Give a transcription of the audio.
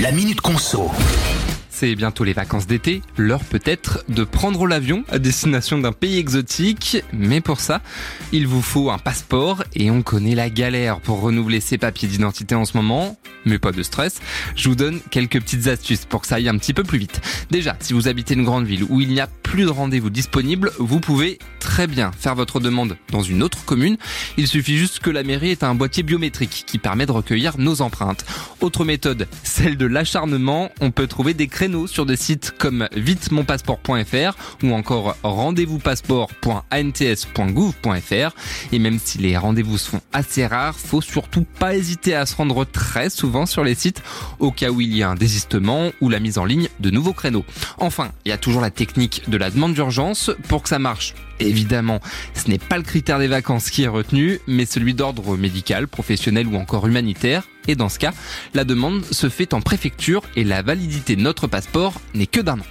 La Minute Conso. C'est bientôt les vacances d'été, l'heure peut-être de prendre l'avion à destination d'un pays exotique, mais pour ça, il vous faut un passeport et on connaît la galère pour renouveler ses papiers d'identité en ce moment, mais pas de stress, je vous donne quelques petites astuces pour que ça aille un petit peu plus vite. Déjà, si vous habitez une grande ville où il n'y a plus de rendez-vous disponibles, vous pouvez très bien faire votre demande dans une autre commune. Il suffit juste que la mairie ait un boîtier biométrique qui permet de recueillir nos empreintes. Autre méthode, celle de l'acharnement, on peut trouver des créneaux sur des sites comme vitemonpasseport.fr ou encore rendez-vous-passeport.ants.gouv.fr. Et même si les rendez-vous sont assez rares, faut surtout pas hésiter à se rendre très souvent sur les sites au cas où il y a un désistement ou la mise en ligne de nouveaux créneaux. Enfin, il y a toujours la technique de la demande d'urgence pour que ça marche. Évidemment, ce n'est pas le critère des vacances qui est retenu, mais celui d'ordre médical, professionnel ou encore humanitaire. Et dans ce cas, la demande se fait en préfecture et la validité de notre passeport n'est que d'un an.